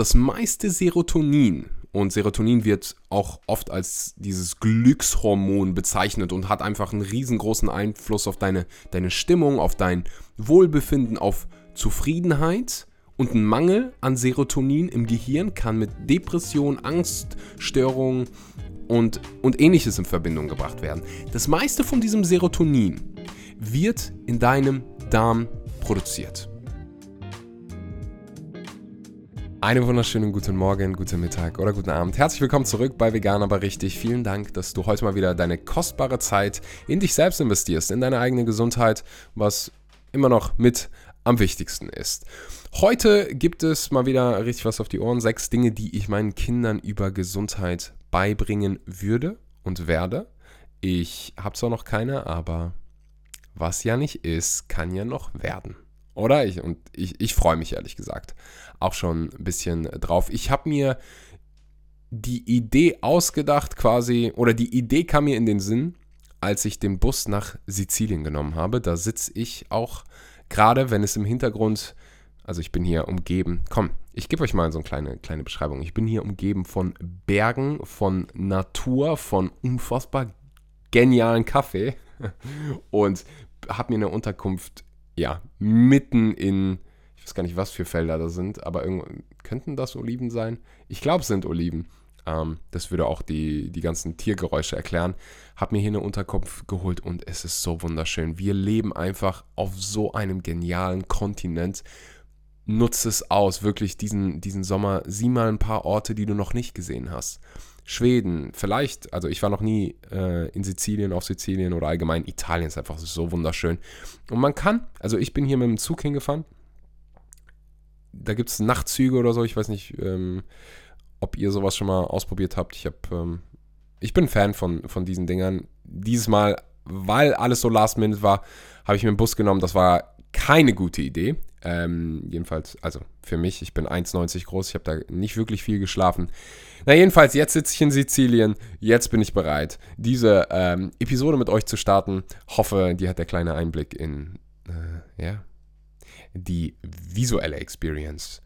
das meiste Serotonin, und Serotonin wird auch oft als dieses Glückshormon bezeichnet und hat einfach einen riesengroßen Einfluss auf deine, deine Stimmung, auf dein Wohlbefinden, auf Zufriedenheit. Und ein Mangel an Serotonin im Gehirn kann mit Depression, Angststörungen und, und ähnliches in Verbindung gebracht werden. Das meiste von diesem Serotonin wird in deinem Darm produziert. Einen wunderschönen guten Morgen, guten Mittag oder guten Abend. Herzlich willkommen zurück bei Vegan aber richtig. Vielen Dank, dass du heute mal wieder deine kostbare Zeit in dich selbst investierst, in deine eigene Gesundheit, was immer noch mit am wichtigsten ist. Heute gibt es mal wieder richtig was auf die Ohren. Sechs Dinge, die ich meinen Kindern über Gesundheit beibringen würde und werde. Ich habe zwar noch keine, aber was ja nicht ist, kann ja noch werden. Oder? Ich, und ich, ich freue mich ehrlich gesagt auch schon ein bisschen drauf. Ich habe mir die Idee ausgedacht quasi, oder die Idee kam mir in den Sinn, als ich den Bus nach Sizilien genommen habe. Da sitze ich auch gerade, wenn es im Hintergrund, also ich bin hier umgeben, komm, ich gebe euch mal so eine kleine, kleine Beschreibung. Ich bin hier umgeben von Bergen, von Natur, von unfassbar genialen Kaffee und habe mir eine Unterkunft, ja, mitten in ich weiß gar nicht, was für Felder da sind, aber könnten das Oliven sein? Ich glaube, es sind Oliven. Ähm, das würde auch die, die ganzen Tiergeräusche erklären. Hab mir hier eine Unterkopf geholt und es ist so wunderschön. Wir leben einfach auf so einem genialen Kontinent. Nutze es aus, wirklich diesen, diesen Sommer. Sieh mal ein paar Orte, die du noch nicht gesehen hast. Schweden, vielleicht, also ich war noch nie äh, in Sizilien, auf Sizilien oder allgemein Italien ist einfach so wunderschön. Und man kann, also ich bin hier mit dem Zug hingefahren da gibt es Nachtzüge oder so. Ich weiß nicht, ähm, ob ihr sowas schon mal ausprobiert habt. Ich habe, ähm, ich bin Fan von, von diesen Dingern. Dieses Mal, weil alles so last minute war, habe ich mir einen Bus genommen. Das war keine gute Idee. Ähm, jedenfalls, also für mich, ich bin 1,90 groß, ich habe da nicht wirklich viel geschlafen. Na, jedenfalls, jetzt sitze ich in Sizilien, jetzt bin ich bereit, diese ähm, Episode mit euch zu starten. Hoffe, die hat der kleine Einblick in, äh, ja, die visuelle Experience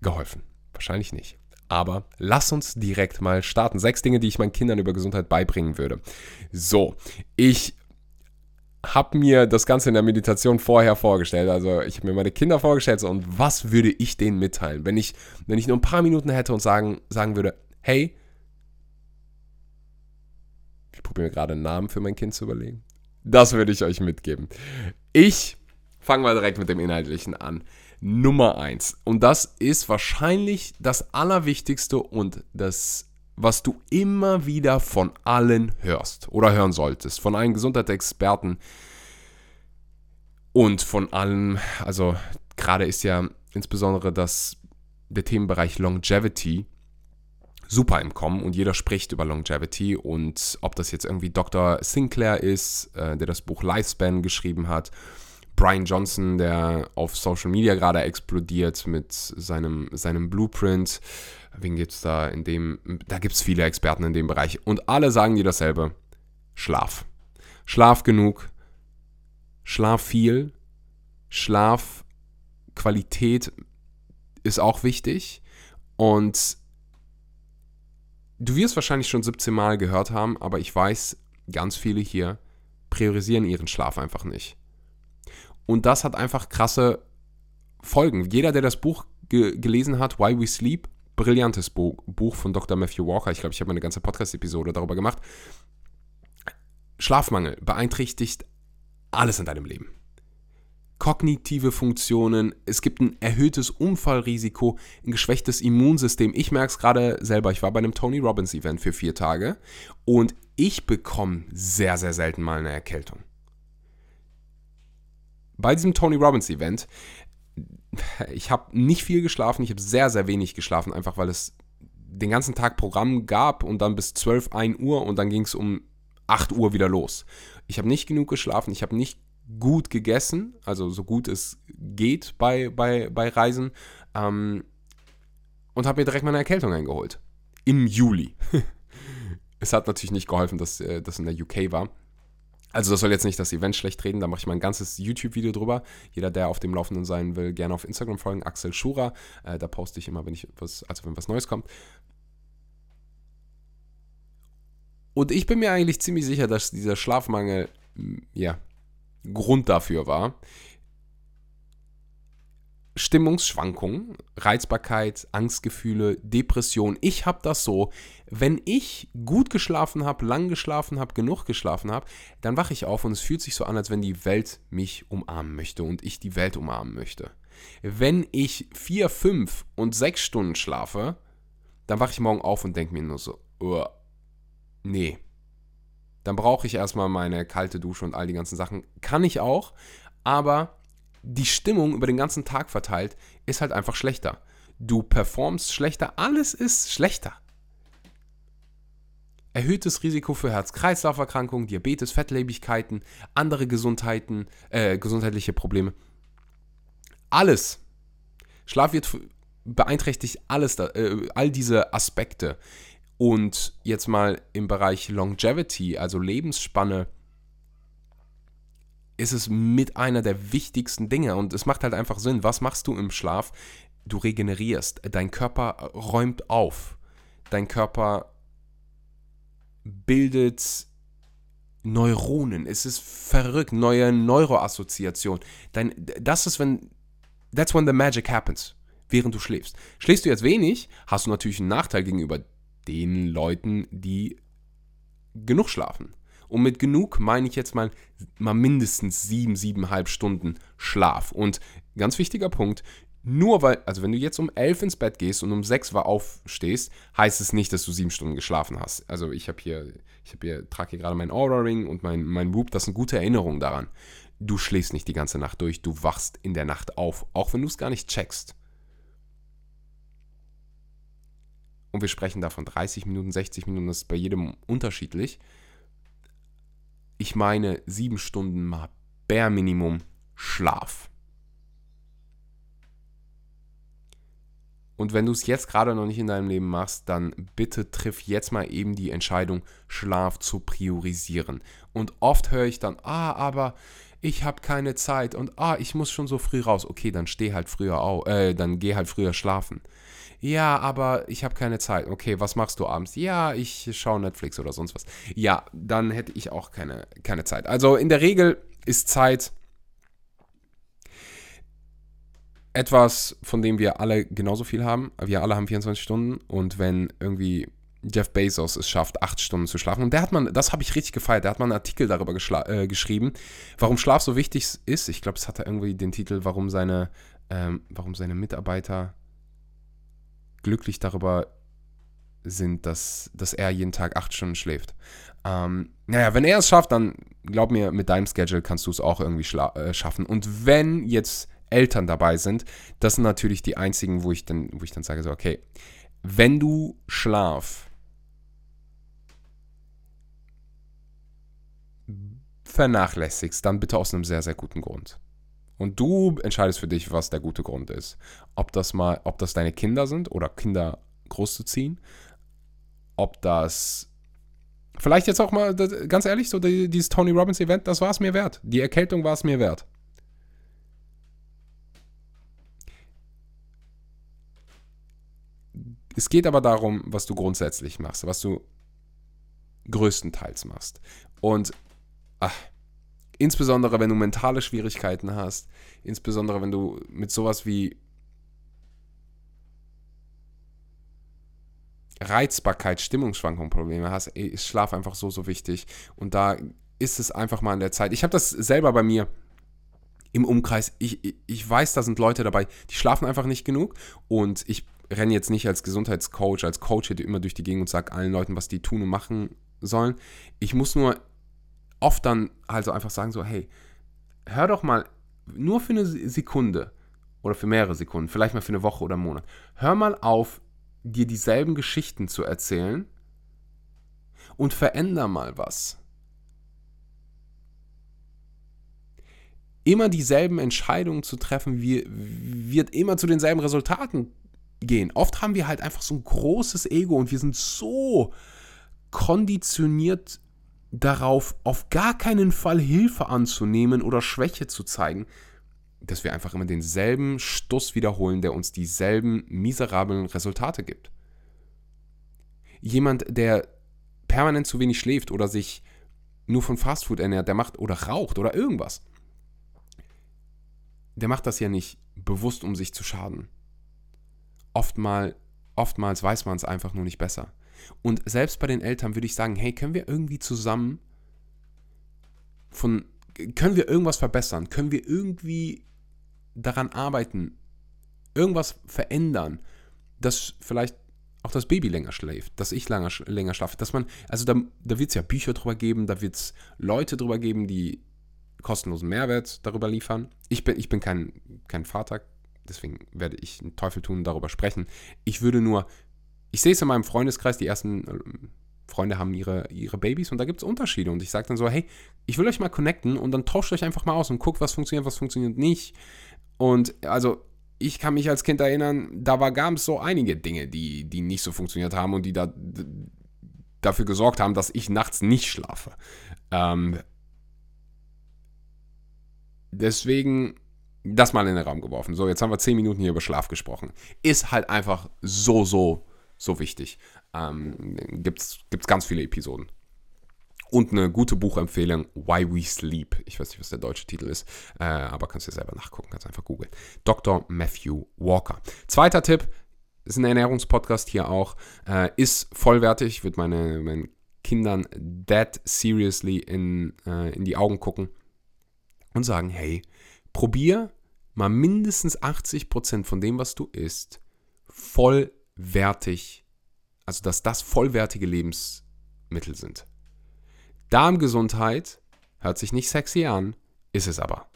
geholfen? Wahrscheinlich nicht. Aber lass uns direkt mal starten. Sechs Dinge, die ich meinen Kindern über Gesundheit beibringen würde. So, ich habe mir das Ganze in der Meditation vorher vorgestellt. Also ich habe mir meine Kinder vorgestellt so, und was würde ich denen mitteilen, wenn ich, wenn ich nur ein paar Minuten hätte und sagen, sagen würde, hey, ich probiere mir gerade einen Namen für mein Kind zu überlegen. Das würde ich euch mitgeben. Ich fange mal direkt mit dem Inhaltlichen an. Nummer eins Und das ist wahrscheinlich das Allerwichtigste und das, was du immer wieder von allen hörst oder hören solltest. Von allen Gesundheitsexperten und von allen, also gerade ist ja insbesondere das, der Themenbereich Longevity super im Kommen und jeder spricht über Longevity und ob das jetzt irgendwie Dr. Sinclair ist, äh, der das Buch Lifespan geschrieben hat, Brian Johnson, der auf Social Media gerade explodiert mit seinem, seinem Blueprint. Wen gibt es da in dem? Da gibt es viele Experten in dem Bereich und alle sagen dir dasselbe. Schlaf. Schlaf genug, Schlaf viel, Schlafqualität ist auch wichtig und Du wirst wahrscheinlich schon 17 Mal gehört haben, aber ich weiß, ganz viele hier priorisieren ihren Schlaf einfach nicht. Und das hat einfach krasse Folgen. Jeder, der das Buch ge gelesen hat, Why We Sleep, brillantes Buch, Buch von Dr. Matthew Walker. Ich glaube, ich habe eine ganze Podcast-Episode darüber gemacht. Schlafmangel beeinträchtigt alles in deinem Leben kognitive Funktionen, es gibt ein erhöhtes Unfallrisiko, ein geschwächtes Immunsystem. Ich merke es gerade selber, ich war bei einem Tony Robbins Event für vier Tage und ich bekomme sehr, sehr selten mal eine Erkältung. Bei diesem Tony Robbins Event, ich habe nicht viel geschlafen, ich habe sehr, sehr wenig geschlafen, einfach weil es den ganzen Tag Programm gab und dann bis 12, 1 Uhr und dann ging es um 8 Uhr wieder los. Ich habe nicht genug geschlafen, ich habe nicht gut gegessen, also so gut es geht bei, bei, bei Reisen. Ähm, und habe mir direkt meine Erkältung eingeholt. Im Juli. es hat natürlich nicht geholfen, dass äh, das in der UK war. Also das soll jetzt nicht das Event schlecht reden, da mache ich mal ein ganzes YouTube-Video drüber. Jeder, der auf dem Laufenden sein will, gerne auf Instagram folgen, Axel Schura. Äh, da poste ich immer, wenn ich was, also wenn was Neues kommt. Und ich bin mir eigentlich ziemlich sicher, dass dieser Schlafmangel, ja, Grund dafür war. Stimmungsschwankungen, Reizbarkeit, Angstgefühle, Depression. Ich habe das so, wenn ich gut geschlafen habe, lang geschlafen habe, genug geschlafen habe, dann wache ich auf und es fühlt sich so an, als wenn die Welt mich umarmen möchte und ich die Welt umarmen möchte. Wenn ich vier, fünf und sechs Stunden schlafe, dann wache ich morgen auf und denke mir nur so, oh, nee. Dann brauche ich erstmal meine kalte Dusche und all die ganzen Sachen. Kann ich auch, aber die Stimmung über den ganzen Tag verteilt ist halt einfach schlechter. Du performst schlechter, alles ist schlechter. Erhöhtes Risiko für Herz-Kreislauf-Erkrankungen, Diabetes, Fettlebigkeiten, andere Gesundheiten, äh, gesundheitliche Probleme. Alles. Schlaf wird beeinträchtigt alles, da, äh, all diese Aspekte. Und jetzt mal im Bereich Longevity, also Lebensspanne, ist es mit einer der wichtigsten Dinge und es macht halt einfach Sinn. Was machst du im Schlaf? Du regenerierst, dein Körper räumt auf, dein Körper bildet Neuronen. Es ist verrückt, neue Neuroassoziation. Dein, das ist, wenn, that's when the magic happens, während du schläfst. Schläfst du jetzt wenig, hast du natürlich einen Nachteil gegenüber den Leuten, die genug schlafen. Und mit genug meine ich jetzt mal, mal mindestens sieben, siebeneinhalb Stunden Schlaf. Und ganz wichtiger Punkt, nur weil, also wenn du jetzt um elf ins Bett gehst und um sechs war aufstehst, heißt es nicht, dass du sieben Stunden geschlafen hast. Also ich habe hier, ich habe hier, trage hier gerade mein Aura Ring und mein, mein Whoop, das sind gute Erinnerungen daran. Du schläfst nicht die ganze Nacht durch, du wachst in der Nacht auf, auch wenn du es gar nicht checkst. Und wir sprechen da von 30 Minuten, 60 Minuten, das ist bei jedem unterschiedlich ich meine sieben Stunden mal Bare Minimum Schlaf. Und wenn du es jetzt gerade noch nicht in deinem Leben machst, dann bitte triff jetzt mal eben die Entscheidung, Schlaf zu priorisieren. Und oft höre ich dann, ah, aber ich habe keine Zeit und ah, ich muss schon so früh raus. Okay, dann steh halt früher auf, äh, dann geh halt früher schlafen. Ja, aber ich habe keine Zeit. Okay, was machst du abends? Ja, ich schaue Netflix oder sonst was. Ja, dann hätte ich auch keine, keine Zeit. Also in der Regel ist Zeit etwas, von dem wir alle genauso viel haben. Wir alle haben 24 Stunden und wenn irgendwie Jeff Bezos es schafft, acht Stunden zu schlafen. Und der hat man, das habe ich richtig gefeiert, der hat mal einen Artikel darüber äh, geschrieben, warum Schlaf so wichtig ist. Ich glaube, es hatte irgendwie den Titel, warum seine, ähm, warum seine Mitarbeiter glücklich darüber sind, dass, dass er jeden Tag acht Stunden schläft. Ähm, naja, wenn er es schafft, dann glaub mir, mit deinem Schedule kannst du es auch irgendwie äh, schaffen. Und wenn jetzt Eltern dabei sind, das sind natürlich die einzigen, wo ich dann, wo ich dann sage, so, okay, wenn du Schlaf vernachlässigst, dann bitte aus einem sehr, sehr guten Grund. Und du entscheidest für dich, was der gute Grund ist. Ob das mal, ob das deine Kinder sind oder Kinder großzuziehen, ob das vielleicht jetzt auch mal, ganz ehrlich, so dieses Tony Robbins Event, das war es mir wert. Die Erkältung war es mir wert. Es geht aber darum, was du grundsätzlich machst, was du größtenteils machst. Und ach, Insbesondere wenn du mentale Schwierigkeiten hast, insbesondere wenn du mit sowas wie Reizbarkeit, Stimmungsschwankungen Probleme hast, ist Schlaf einfach so, so wichtig. Und da ist es einfach mal an der Zeit. Ich habe das selber bei mir im Umkreis. Ich, ich weiß, da sind Leute dabei, die schlafen einfach nicht genug. Und ich renne jetzt nicht als Gesundheitscoach, als Coach immer durch die Gegend und sage allen Leuten, was die tun und machen sollen. Ich muss nur oft dann halt so einfach sagen so, hey, hör doch mal nur für eine Sekunde oder für mehrere Sekunden, vielleicht mal für eine Woche oder einen Monat, hör mal auf, dir dieselben Geschichten zu erzählen und veränder mal was. Immer dieselben Entscheidungen zu treffen, wird immer zu denselben Resultaten gehen. Oft haben wir halt einfach so ein großes Ego und wir sind so konditioniert darauf, auf gar keinen Fall Hilfe anzunehmen oder Schwäche zu zeigen, dass wir einfach immer denselben Stuss wiederholen, der uns dieselben miserablen Resultate gibt. Jemand, der permanent zu wenig schläft oder sich nur von Fastfood ernährt, der macht oder raucht oder irgendwas. Der macht das ja nicht bewusst, um sich zu schaden. Oftmal, oftmals weiß man es einfach nur nicht besser. Und selbst bei den Eltern würde ich sagen, hey, können wir irgendwie zusammen von, können wir irgendwas verbessern? Können wir irgendwie daran arbeiten, irgendwas verändern, dass vielleicht auch das Baby länger schläft, dass ich länger, länger schlafe, dass man, also da, da wird es ja Bücher drüber geben, da wird es Leute drüber geben, die kostenlosen Mehrwert darüber liefern. Ich bin, ich bin kein, kein Vater, deswegen werde ich einen Teufel tun, darüber sprechen. Ich würde nur, ich sehe es in meinem Freundeskreis, die ersten äh, Freunde haben ihre, ihre Babys und da gibt es Unterschiede. Und ich sage dann so, hey, ich will euch mal connecten und dann tauscht euch einfach mal aus und guckt, was funktioniert, was funktioniert nicht. Und also ich kann mich als Kind erinnern, da gab es so einige Dinge, die, die nicht so funktioniert haben und die da, dafür gesorgt haben, dass ich nachts nicht schlafe. Ähm, deswegen das mal in den Raum geworfen. So, jetzt haben wir zehn Minuten hier über Schlaf gesprochen. Ist halt einfach so, so, so wichtig. Ähm, Gibt es ganz viele Episoden. Und eine gute Buchempfehlung, Why We Sleep. Ich weiß nicht, was der deutsche Titel ist, äh, aber kannst du selber nachgucken, kannst einfach googeln. Dr. Matthew Walker. Zweiter Tipp, ist ein Ernährungspodcast hier auch, äh, ist vollwertig, wird meine, meinen Kindern dead seriously in, äh, in die Augen gucken und sagen, hey, probier mal mindestens 80% von dem, was du isst, vollwertig, also dass das vollwertige Lebensmittel sind. Darmgesundheit hört sich nicht sexy an, ist es aber.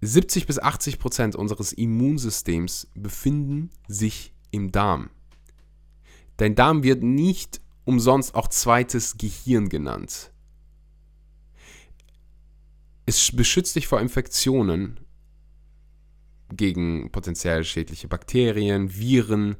70 bis 80 Prozent unseres Immunsystems befinden sich im Darm. Dein Darm wird nicht umsonst auch zweites Gehirn genannt. Es beschützt dich vor Infektionen gegen potenziell schädliche Bakterien, Viren,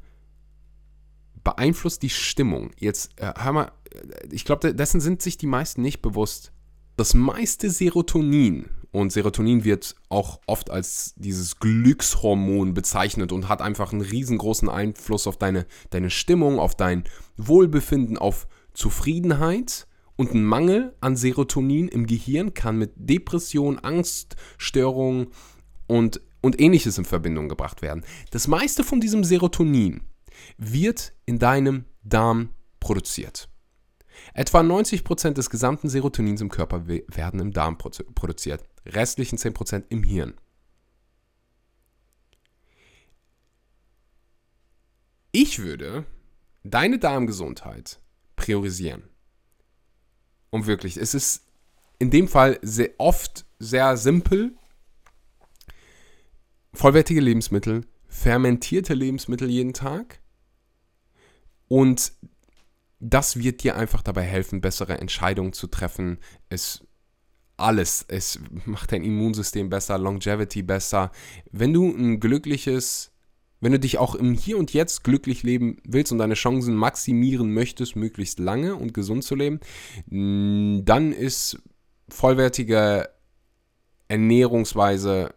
beeinflusst die Stimmung. Jetzt äh, hör mal, äh, ich glaube, dessen sind sich die meisten nicht bewusst. Das meiste Serotonin, und Serotonin wird auch oft als dieses Glückshormon bezeichnet und hat einfach einen riesengroßen Einfluss auf deine, deine Stimmung, auf dein Wohlbefinden, auf Zufriedenheit. Und ein Mangel an Serotonin im Gehirn kann mit Depression, Angststörungen und, und ähnliches in Verbindung gebracht werden. Das meiste von diesem Serotonin wird in deinem Darm produziert. Etwa 90% des gesamten Serotonins im Körper werden im Darm produziert, restlichen 10% im Hirn. Ich würde deine Darmgesundheit priorisieren. Und wirklich, es ist in dem Fall sehr oft sehr simpel. Vollwertige Lebensmittel, fermentierte Lebensmittel jeden Tag und das wird dir einfach dabei helfen, bessere Entscheidungen zu treffen. Es alles, es macht dein Immunsystem besser, Longevity besser. Wenn du ein glückliches, wenn du dich auch im Hier und Jetzt glücklich leben willst und deine Chancen maximieren möchtest, möglichst lange und gesund zu leben, dann ist vollwertige Ernährungsweise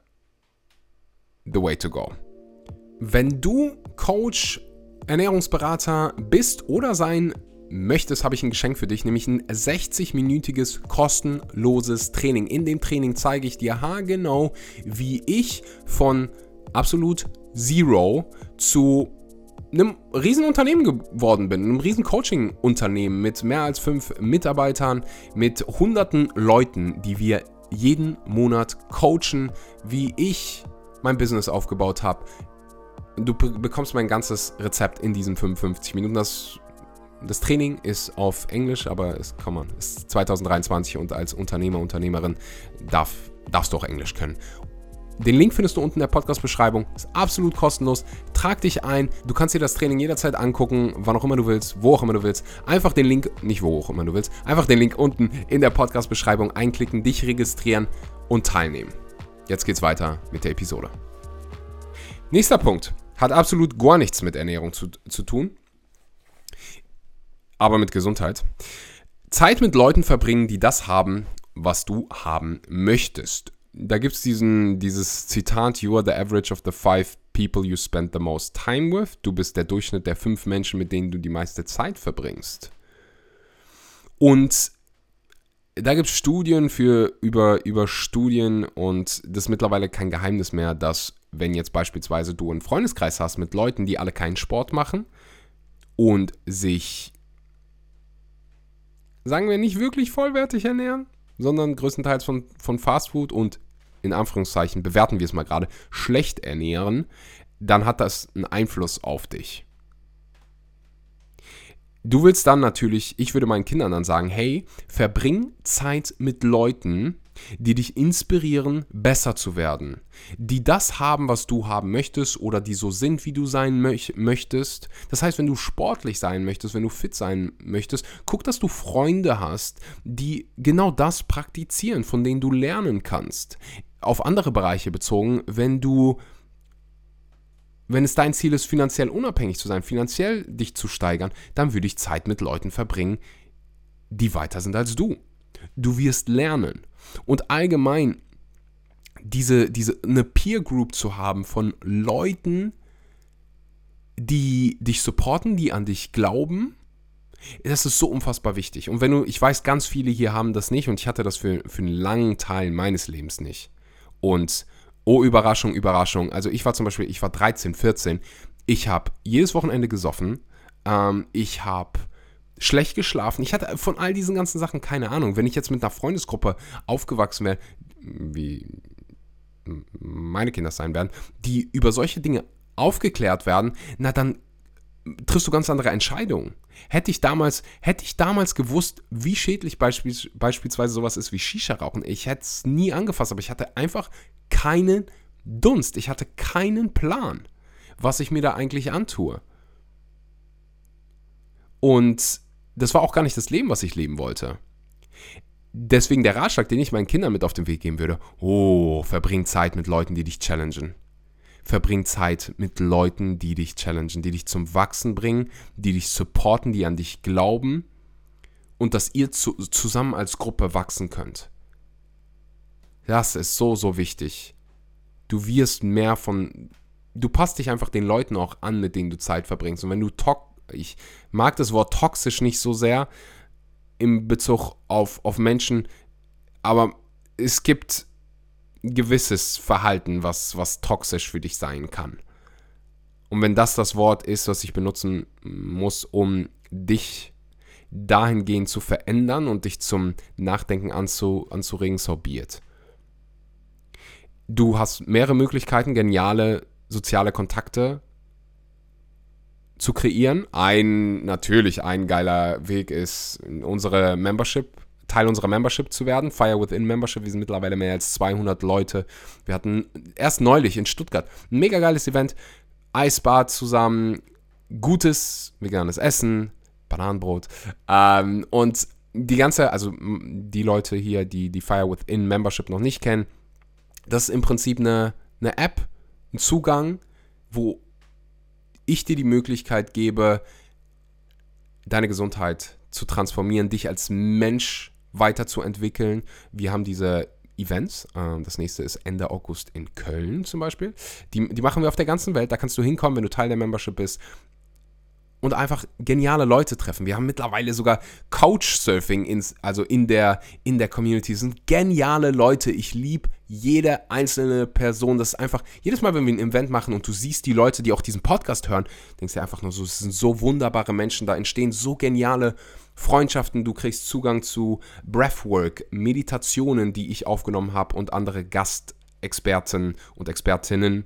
the way to go. Wenn du Coach Ernährungsberater bist oder sein möchtest, habe ich ein Geschenk für dich, nämlich ein 60-minütiges kostenloses Training. In dem Training zeige ich dir haargenau, wie ich von absolut Zero zu einem Riesenunternehmen geworden bin, einem riesen Coaching-Unternehmen mit mehr als fünf Mitarbeitern, mit hunderten Leuten, die wir jeden Monat coachen, wie ich mein Business aufgebaut habe, Du bekommst mein ganzes Rezept in diesen 55 Minuten. Das, das Training ist auf Englisch, aber es komm on, ist 2023 und als Unternehmer, Unternehmerin darf, darfst du auch Englisch können. Den Link findest du unten in der Podcast-Beschreibung. Ist absolut kostenlos. Trag dich ein. Du kannst dir das Training jederzeit angucken, wann auch immer du willst, wo auch immer du willst. Einfach den Link, nicht wo auch immer du willst, einfach den Link unten in der Podcast-Beschreibung einklicken, dich registrieren und teilnehmen. Jetzt geht's weiter mit der Episode. Nächster Punkt. Hat absolut gar nichts mit Ernährung zu, zu tun. aber mit Gesundheit. Zeit mit Leuten verbringen, die das haben, was du haben möchtest. Da gibt es dieses Zitat, You are the average of the five people you spend the most time with. Du bist der Durchschnitt der fünf Menschen, mit denen du die meiste Zeit verbringst. Und da gibt es Studien für über, über Studien und das ist mittlerweile kein Geheimnis mehr, dass wenn jetzt beispielsweise du einen Freundeskreis hast mit Leuten, die alle keinen Sport machen und sich, sagen wir, nicht wirklich vollwertig ernähren, sondern größtenteils von, von Fastfood und in Anführungszeichen, bewerten wir es mal gerade, schlecht ernähren, dann hat das einen Einfluss auf dich. Du willst dann natürlich, ich würde meinen Kindern dann sagen, hey, verbring Zeit mit Leuten, die dich inspirieren, besser zu werden, die das haben, was du haben möchtest oder die so sind, wie du sein möchtest. Das heißt, wenn du sportlich sein möchtest, wenn du fit sein möchtest, guck, dass du Freunde hast, die genau das praktizieren, von denen du lernen kannst. Auf andere Bereiche bezogen, wenn du wenn es dein Ziel ist, finanziell unabhängig zu sein, finanziell dich zu steigern, dann würde ich Zeit mit Leuten verbringen, die weiter sind als du. Du wirst lernen. Und allgemein diese, diese, eine Peer Group zu haben von Leuten, die dich supporten, die an dich glauben, das ist so unfassbar wichtig. Und wenn du, ich weiß, ganz viele hier haben das nicht und ich hatte das für, für einen langen Teil meines Lebens nicht. Und Oh, Überraschung, Überraschung. Also ich war zum Beispiel, ich war 13, 14. Ich habe jedes Wochenende gesoffen. Ähm, ich habe schlecht geschlafen. Ich hatte von all diesen ganzen Sachen keine Ahnung. Wenn ich jetzt mit einer Freundesgruppe aufgewachsen wäre, wie meine Kinder sein werden, die über solche Dinge aufgeklärt werden, na dann triffst du ganz andere Entscheidungen. Hätte ich damals, hätte ich damals gewusst, wie schädlich beispiels, beispielsweise sowas ist wie Shisha-Rauchen, ich hätte es nie angefasst, aber ich hatte einfach keinen Dunst. Ich hatte keinen Plan, was ich mir da eigentlich antue. Und das war auch gar nicht das Leben, was ich leben wollte. Deswegen der Ratschlag, den ich meinen Kindern mit auf den Weg geben würde: Oh, verbring Zeit mit Leuten, die dich challengen. Verbring Zeit mit Leuten, die dich challengen, die dich zum Wachsen bringen, die dich supporten, die an dich glauben und dass ihr zu, zusammen als Gruppe wachsen könnt. Das ist so, so wichtig. Du wirst mehr von. Du passt dich einfach den Leuten auch an, mit denen du Zeit verbringst. Und wenn du to ich mag das Wort toxisch nicht so sehr im Bezug auf, auf Menschen, aber es gibt gewisses Verhalten, was, was toxisch für dich sein kann. Und wenn das das Wort ist, was ich benutzen muss, um dich dahingehend zu verändern und dich zum Nachdenken anzu, anzuregen, so be it. Du hast mehrere Möglichkeiten, geniale soziale Kontakte zu kreieren. Ein, natürlich, ein geiler Weg ist, unsere Membership, Teil unserer Membership zu werden. Fire Within Membership. Wir sind mittlerweile mehr als 200 Leute. Wir hatten erst neulich in Stuttgart ein mega geiles Event. Eisbad zusammen, gutes veganes Essen, Bananenbrot. Ähm, und die ganze, also die Leute hier, die die Fire Within Membership noch nicht kennen, das ist im Prinzip eine, eine App, ein Zugang, wo ich dir die Möglichkeit gebe, deine Gesundheit zu transformieren, dich als Mensch weiterzuentwickeln. Wir haben diese Events. Ähm, das nächste ist Ende August in Köln zum Beispiel. Die, die machen wir auf der ganzen Welt. Da kannst du hinkommen, wenn du Teil der Membership bist und einfach geniale Leute treffen. Wir haben mittlerweile sogar Couchsurfing ins, also in der, in der Community. Das sind geniale Leute. Ich liebe jede einzelne Person. Das ist einfach, jedes Mal, wenn wir ein Event machen und du siehst die Leute, die auch diesen Podcast hören, denkst du einfach nur so, es sind so wunderbare Menschen, da entstehen so geniale Freundschaften, du kriegst Zugang zu Breathwork, Meditationen, die ich aufgenommen habe und andere Gastexperten und Expertinnen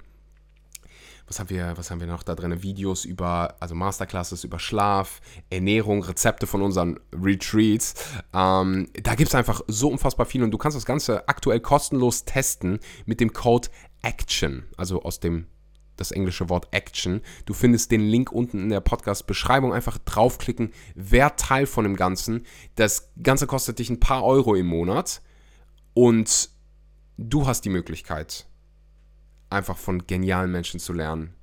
was haben wir, was haben wir noch da drin? Videos über, also Masterclasses über Schlaf, Ernährung, Rezepte von unseren Retreats. Ähm, da gibt es einfach so unfassbar viel und du kannst das Ganze aktuell kostenlos testen mit dem Code ACTION, also aus dem das englische Wort Action. Du findest den Link unten in der Podcast-Beschreibung. Einfach draufklicken, wer Teil von dem Ganzen. Das Ganze kostet dich ein paar Euro im Monat und du hast die Möglichkeit, einfach von genialen Menschen zu lernen,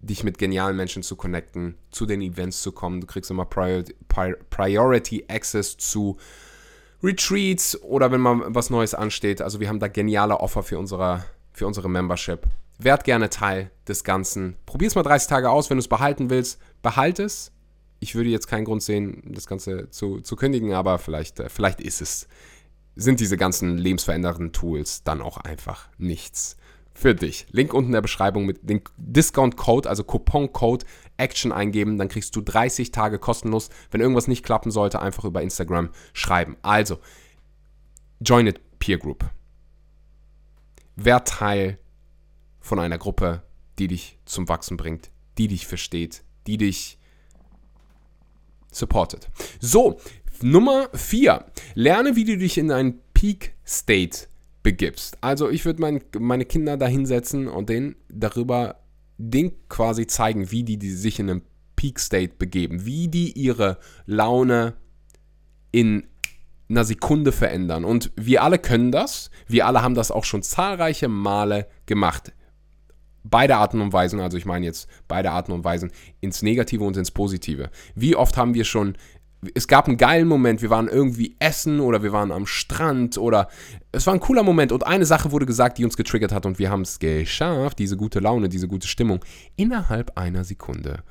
dich mit genialen Menschen zu connecten, zu den Events zu kommen. Du kriegst immer Priority, Priority Access zu Retreats oder wenn mal was Neues ansteht. Also wir haben da geniale Offer für unsere, für unsere Membership. Werd gerne Teil des Ganzen. Probier es mal 30 Tage aus. Wenn du es behalten willst, behalte es. Ich würde jetzt keinen Grund sehen, das Ganze zu, zu kündigen, aber vielleicht, äh, vielleicht ist es, sind diese ganzen lebensverändernden Tools dann auch einfach nichts für dich. Link unten in der Beschreibung mit dem Discount-Code, also Coupon-Code Action eingeben, dann kriegst du 30 Tage kostenlos. Wenn irgendwas nicht klappen sollte, einfach über Instagram schreiben. Also, join it Peer Group. Wer Teil von einer Gruppe, die dich zum Wachsen bringt, die dich versteht, die dich supportet. So, Nummer 4. Lerne, wie du dich in einen Peak State begibst. Also ich würde mein, meine Kinder da hinsetzen und denen darüber den quasi zeigen, wie die, die sich in einem Peak State begeben, wie die ihre Laune in einer Sekunde verändern. Und wir alle können das. Wir alle haben das auch schon zahlreiche Male gemacht. Beide Arten und Weisen, also ich meine jetzt beide Arten und Weisen, ins Negative und ins Positive. Wie oft haben wir schon es gab einen geilen Moment, wir waren irgendwie essen oder wir waren am Strand oder es war ein cooler Moment und eine Sache wurde gesagt, die uns getriggert hat und wir haben es geschafft, diese gute Laune, diese gute Stimmung innerhalb einer Sekunde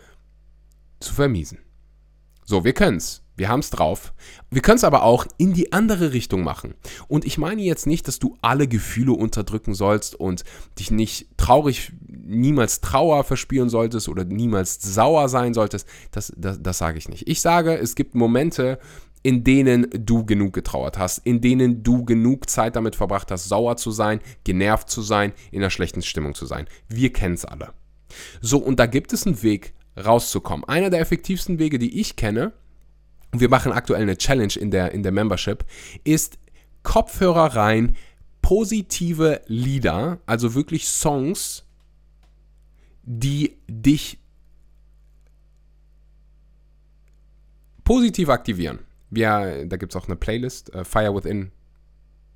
zu vermiesen. So, wir können es. Wir haben es drauf. Wir können es aber auch in die andere Richtung machen. Und ich meine jetzt nicht, dass du alle Gefühle unterdrücken sollst und dich nicht traurig, niemals Trauer verspüren solltest oder niemals sauer sein solltest. Das, das, das sage ich nicht. Ich sage, es gibt Momente, in denen du genug getrauert hast, in denen du genug Zeit damit verbracht hast, sauer zu sein, genervt zu sein, in einer schlechten Stimmung zu sein. Wir kennen es alle. So, und da gibt es einen Weg rauszukommen. Einer der effektivsten Wege, die ich kenne, wir machen aktuell eine Challenge in der, in der Membership, ist Kopfhörer rein, positive Lieder, also wirklich Songs, die dich positiv aktivieren. Ja, da gibt es auch eine Playlist, uh, Fire Within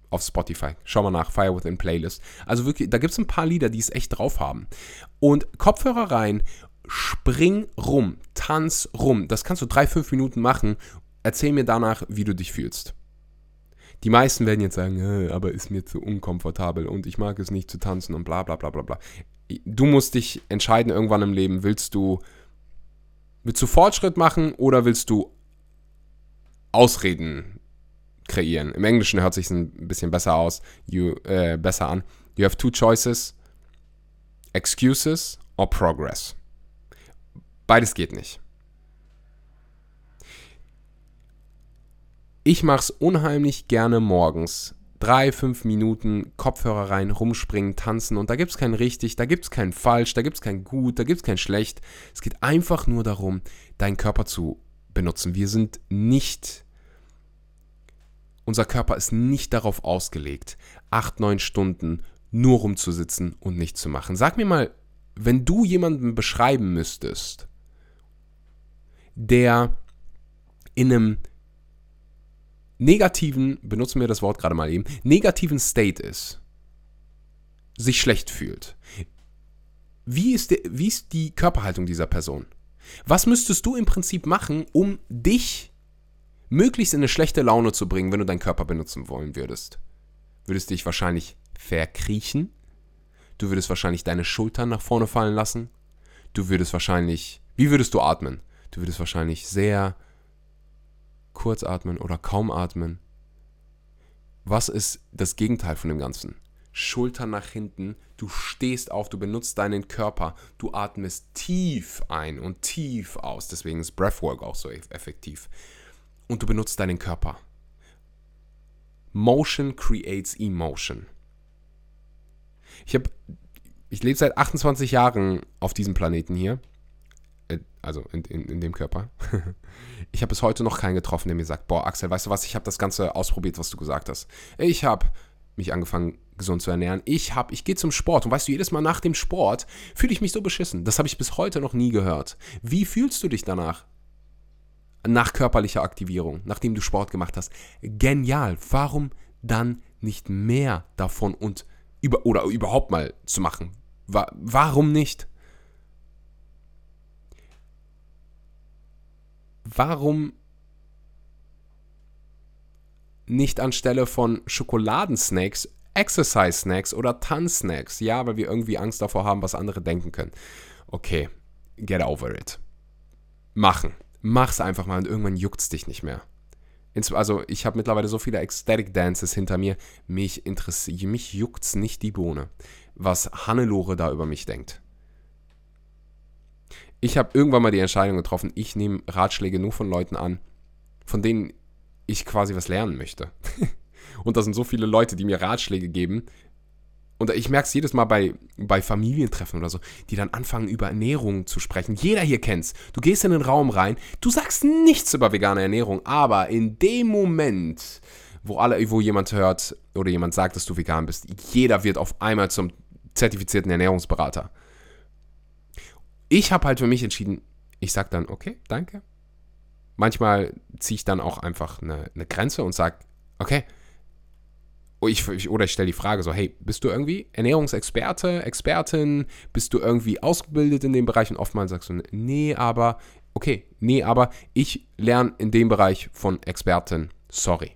auf Spotify. Schau mal nach, Fire Within Playlist. Also wirklich, da gibt es ein paar Lieder, die es echt drauf haben. Und Kopfhörer rein spring rum, tanz rum. Das kannst du drei, fünf Minuten machen. Erzähl mir danach, wie du dich fühlst. Die meisten werden jetzt sagen, äh, aber ist mir zu unkomfortabel und ich mag es nicht zu tanzen und bla bla bla bla bla. Du musst dich entscheiden irgendwann im Leben, willst du, willst du Fortschritt machen oder willst du Ausreden kreieren? Im Englischen hört sich ein bisschen besser aus, you, äh, besser an. You have two choices, excuses or progress. Beides geht nicht. Ich mache es unheimlich gerne morgens. Drei, fünf Minuten Kopfhörer rein, rumspringen, tanzen und da gibt es kein richtig, da gibt es kein falsch, da gibt es kein gut, da gibt es kein schlecht. Es geht einfach nur darum, deinen Körper zu benutzen. Wir sind nicht, unser Körper ist nicht darauf ausgelegt, acht, neun Stunden nur rumzusitzen und nichts zu machen. Sag mir mal, wenn du jemanden beschreiben müsstest, der in einem negativen, benutzen wir das Wort gerade mal eben, negativen State ist, sich schlecht fühlt. Wie ist, der, wie ist die Körperhaltung dieser Person? Was müsstest du im Prinzip machen, um dich möglichst in eine schlechte Laune zu bringen, wenn du deinen Körper benutzen wollen würdest? Würdest dich wahrscheinlich verkriechen? Du würdest wahrscheinlich deine Schultern nach vorne fallen lassen? Du würdest wahrscheinlich, wie würdest du atmen? Du würdest wahrscheinlich sehr kurz atmen oder kaum atmen. Was ist das Gegenteil von dem Ganzen? Schultern nach hinten, du stehst auf, du benutzt deinen Körper, du atmest tief ein und tief aus, deswegen ist Breathwork auch so effektiv. Und du benutzt deinen Körper. Motion creates emotion. Ich ich lebe seit 28 Jahren auf diesem Planeten hier also in, in, in, dem Körper. ich habe bis heute noch keinen getroffen, der mir sagt, boah, Axel, weißt du was, ich habe das Ganze ausprobiert, was du gesagt hast. Ich habe mich angefangen, gesund zu ernähren. Ich habe, ich gehe zum Sport und weißt du, jedes Mal nach dem Sport fühle ich mich so beschissen. Das habe ich bis heute noch nie gehört. Wie fühlst du dich danach? Nach körperlicher Aktivierung, nachdem du Sport gemacht hast. Genial. Warum dann nicht mehr davon und über, oder überhaupt mal zu machen? Warum nicht? Warum nicht anstelle von Schokoladensnacks Exercise Snacks oder Tanzsnacks? Ja, weil wir irgendwie Angst davor haben, was andere denken können. Okay, get over it. Machen. Mach's einfach mal und irgendwann juckt's dich nicht mehr. Also ich habe mittlerweile so viele Ecstatic Dances hinter mir, mich mich juckt's nicht die Bohne, was Hannelore da über mich denkt. Ich habe irgendwann mal die Entscheidung getroffen, ich nehme Ratschläge nur von Leuten an, von denen ich quasi was lernen möchte. und da sind so viele Leute, die mir Ratschläge geben, und ich merke es jedes Mal bei, bei Familientreffen oder so, die dann anfangen, über Ernährung zu sprechen. Jeder hier kennt's. Du gehst in den Raum rein, du sagst nichts über vegane Ernährung, aber in dem Moment, wo alle, wo jemand hört oder jemand sagt, dass du vegan bist, jeder wird auf einmal zum zertifizierten Ernährungsberater. Ich habe halt für mich entschieden, ich sage dann, okay, danke. Manchmal ziehe ich dann auch einfach eine, eine Grenze und sage, okay, Oh, ich, oder ich stelle die Frage so, hey, bist du irgendwie Ernährungsexperte, Expertin? Bist du irgendwie ausgebildet in dem Bereich? Und oftmals sagst du, nee, aber, okay, nee, aber ich lerne in dem Bereich von Experten. Sorry.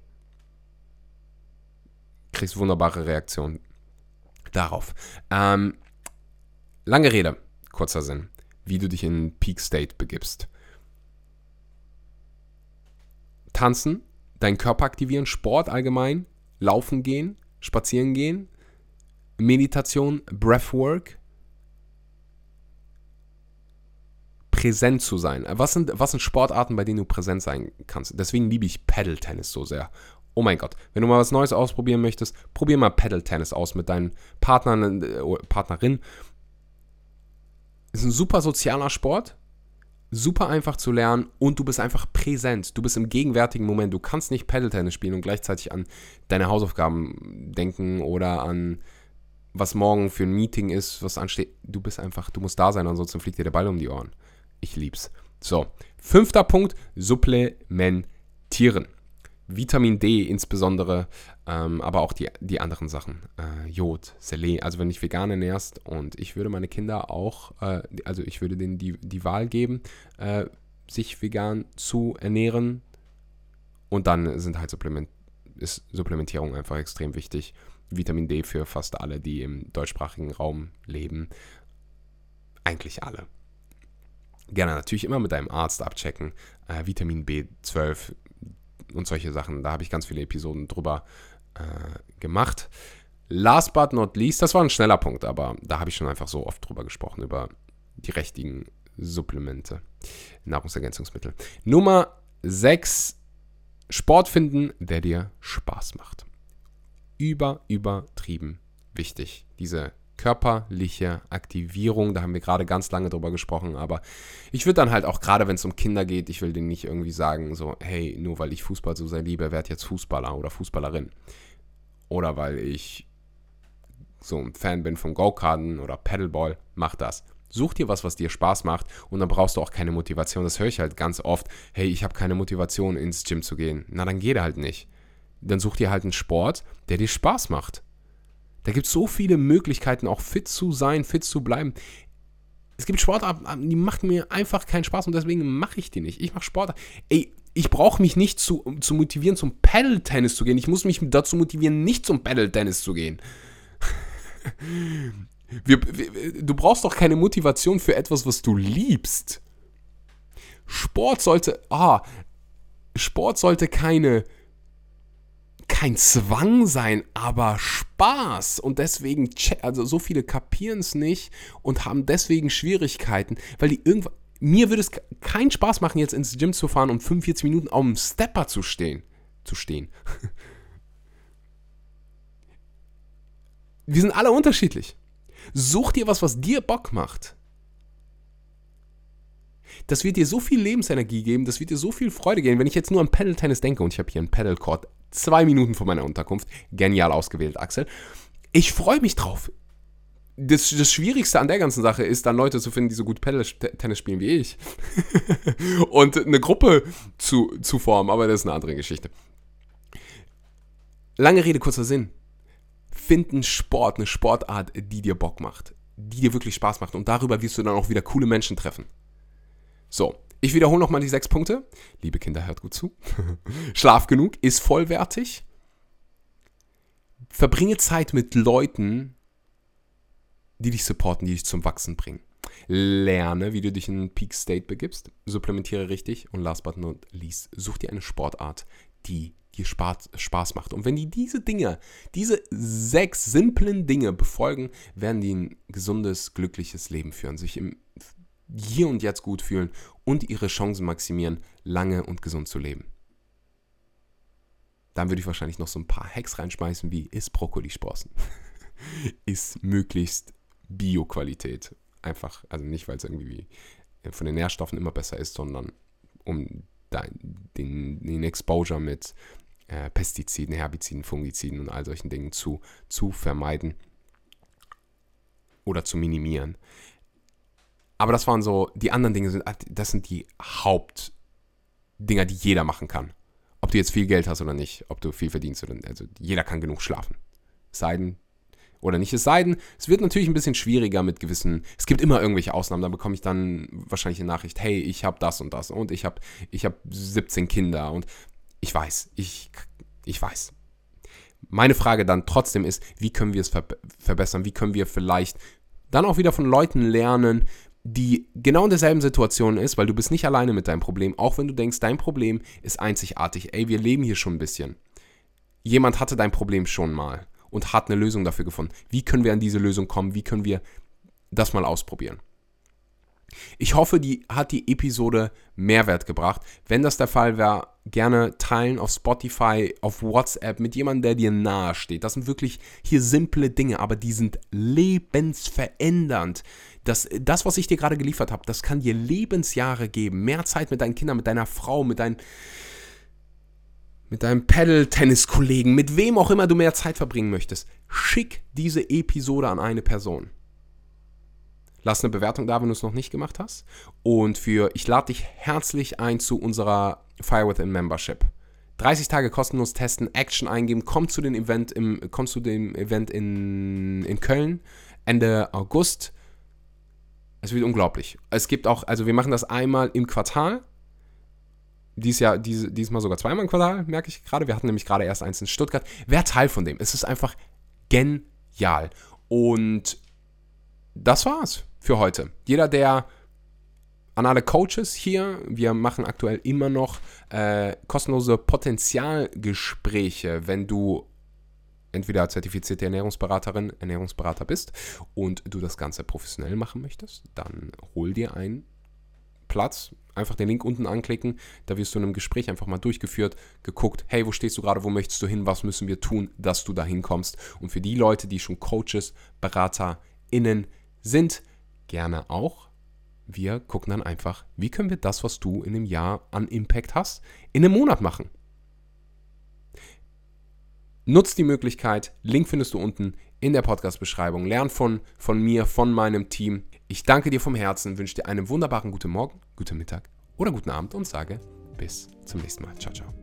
Kriegst wunderbare Reaktionen darauf. Ähm, lange Rede, kurzer Sinn, wie du dich in Peak State begibst. Tanzen, deinen Körper aktivieren, Sport allgemein, Laufen gehen, spazieren gehen, Meditation, Breathwork, präsent zu sein. Was sind, was sind Sportarten, bei denen du präsent sein kannst? Deswegen liebe ich Paddle-Tennis so sehr. Oh mein Gott, wenn du mal was Neues ausprobieren möchtest, probier mal Paddle-Tennis aus mit deinen Partnern, äh, Partnerin. Ist ein super sozialer Sport super einfach zu lernen und du bist einfach präsent. Du bist im gegenwärtigen Moment. Du kannst nicht Paddle-Tennis spielen und gleichzeitig an deine Hausaufgaben denken oder an was morgen für ein Meeting ist, was ansteht. Du bist einfach, du musst da sein, ansonsten fliegt dir der Ball um die Ohren. Ich lieb's. So, fünfter Punkt, supplementieren. Vitamin D insbesondere, ähm, aber auch die, die anderen Sachen. Äh, Jod, Selen, also wenn ich vegan ernährst und ich würde meine Kinder auch, äh, also ich würde denen die, die Wahl geben, äh, sich vegan zu ernähren und dann sind halt Supplement, ist Supplementierung einfach extrem wichtig. Vitamin D für fast alle, die im deutschsprachigen Raum leben. Eigentlich alle gerne natürlich immer mit deinem Arzt abchecken. Äh, Vitamin B12 und solche Sachen. Da habe ich ganz viele Episoden drüber äh, gemacht. Last but not least, das war ein schneller Punkt, aber da habe ich schon einfach so oft drüber gesprochen, über die richtigen Supplemente, Nahrungsergänzungsmittel. Nummer 6, Sport finden, der dir Spaß macht. Über, übertrieben wichtig, diese körperliche Aktivierung. Da haben wir gerade ganz lange drüber gesprochen, aber ich würde dann halt auch, gerade wenn es um Kinder geht, ich will denen nicht irgendwie sagen, so, hey, nur weil ich Fußball so sehr liebe, werde jetzt Fußballer oder Fußballerin. Oder weil ich so ein Fan bin von Go-Karten oder Paddleball, mach das. Such dir was, was dir Spaß macht und dann brauchst du auch keine Motivation. Das höre ich halt ganz oft. Hey, ich habe keine Motivation ins Gym zu gehen. Na, dann geh da halt nicht. Dann such dir halt einen Sport, der dir Spaß macht. Da gibt es so viele Möglichkeiten, auch fit zu sein, fit zu bleiben. Es gibt Sportarten, die machen mir einfach keinen Spaß und deswegen mache ich die nicht. Ich mache Sport. Ey, ich brauche mich nicht zu, zu motivieren, zum Paddle-Tennis zu gehen. Ich muss mich dazu motivieren, nicht zum Paddle-Tennis zu gehen. wir, wir, du brauchst doch keine Motivation für etwas, was du liebst. Sport sollte, ah, Sport sollte keine kein Zwang sein, aber Spaß. Und deswegen, also so viele kapieren es nicht und haben deswegen Schwierigkeiten, weil die irgendwann. Mir würde es keinen Spaß machen, jetzt ins Gym zu fahren und 45 Minuten auf dem Stepper zu stehen. Zu stehen. Wir sind alle unterschiedlich. Such dir was, was dir Bock macht. Das wird dir so viel Lebensenergie geben, das wird dir so viel Freude geben. Wenn ich jetzt nur an Paddle Tennis denke und ich habe hier einen Paddle Court zwei Minuten von meiner Unterkunft. Genial ausgewählt, Axel. Ich freue mich drauf. Das, das, Schwierigste an der ganzen Sache ist, dann Leute zu finden, die so gut Tennis spielen wie ich. und eine Gruppe zu, zu formen, aber das ist eine andere Geschichte. Lange Rede, kurzer Sinn. Find einen Sport, eine Sportart, die dir Bock macht. Die dir wirklich Spaß macht. Und darüber wirst du dann auch wieder coole Menschen treffen. So, Ich wiederhole nochmal die sechs Punkte. Liebe Kinder, hört gut zu. Schlaf genug, ist vollwertig. Verbringe Zeit mit Leuten, die dich supporten, die dich zum Wachsen bringen. Lerne, wie du dich in Peak State begibst. Supplementiere richtig. Und last but not least, such dir eine Sportart, die dir Spaß macht. Und wenn die diese Dinge, diese sechs simplen Dinge befolgen, werden die ein gesundes, glückliches Leben führen, sich im Hier und Jetzt gut fühlen und ihre Chancen maximieren, lange und gesund zu leben. Dann würde ich wahrscheinlich noch so ein paar Hacks reinschmeißen, wie ist Brokkoli sprossen? ist möglichst Bio-Qualität. Einfach, also nicht, weil es irgendwie von den Nährstoffen immer besser ist, sondern um den, den Exposure mit äh, Pestiziden, Herbiziden, Fungiziden und all solchen Dingen zu, zu vermeiden oder zu minimieren. Aber das waren so, die anderen Dinge sind, das sind die Hauptdinger, die jeder machen kann. Ob du jetzt viel Geld hast oder nicht, ob du viel verdienst oder nicht. Also jeder kann genug schlafen. Seiden, oder nicht. Es sei denn, es wird natürlich ein bisschen schwieriger mit gewissen, es gibt immer irgendwelche Ausnahmen, da bekomme ich dann wahrscheinlich eine Nachricht, hey, ich habe das und das und ich habe ich hab 17 Kinder und ich weiß, ich, ich weiß. Meine Frage dann trotzdem ist, wie können wir es ver verbessern, wie können wir vielleicht dann auch wieder von Leuten lernen, die genau in derselben Situation ist, weil du bist nicht alleine mit deinem Problem, auch wenn du denkst, dein Problem ist einzigartig. Ey, wir leben hier schon ein bisschen. Jemand hatte dein Problem schon mal und hat eine Lösung dafür gefunden. Wie können wir an diese Lösung kommen? Wie können wir das mal ausprobieren? Ich hoffe, die hat die Episode Mehrwert gebracht. Wenn das der Fall wäre, gerne teilen auf Spotify, auf WhatsApp mit jemandem, der dir nahe steht. Das sind wirklich hier simple Dinge, aber die sind lebensverändernd. Das, das was ich dir gerade geliefert habe, das kann dir Lebensjahre geben. Mehr Zeit mit deinen Kindern, mit deiner Frau, mit deinen mit deinem Paddle-Tennis-Kollegen, mit wem auch immer du mehr Zeit verbringen möchtest, schick diese Episode an eine Person. Lass eine Bewertung da, wenn du es noch nicht gemacht hast. Und für, ich lade dich herzlich ein zu unserer Fire Within Membership. 30 Tage kostenlos testen, Action eingeben, komm zu dem Event im, komm zu dem Event in, in Köln Ende August. Es wird unglaublich. Es gibt auch, also wir machen das einmal im Quartal dies Jahr, dies, diesmal sogar zweimal im Quartal, merke ich gerade. Wir hatten nämlich gerade erst eins in Stuttgart. Wer Teil von dem? Es ist einfach genial. Und das war's für heute. Jeder, der an alle Coaches hier, wir machen aktuell immer noch äh, kostenlose Potenzialgespräche, wenn du entweder zertifizierte Ernährungsberaterin, Ernährungsberater bist und du das Ganze professionell machen möchtest, dann hol dir einen Platz einfach den Link unten anklicken. Da wirst du in einem Gespräch einfach mal durchgeführt, geguckt, hey, wo stehst du gerade, wo möchtest du hin, was müssen wir tun, dass du da hinkommst. Und für die Leute, die schon Coaches, BeraterInnen sind, gerne auch. Wir gucken dann einfach, wie können wir das, was du in einem Jahr an Impact hast, in einem Monat machen. Nutzt die Möglichkeit, Link findest du unten in der Podcast-Beschreibung. Lern von, von mir, von meinem Team. Ich danke dir vom Herzen, wünsche dir einen wunderbaren guten Morgen, guten Mittag oder guten Abend und sage bis zum nächsten Mal. Ciao, ciao.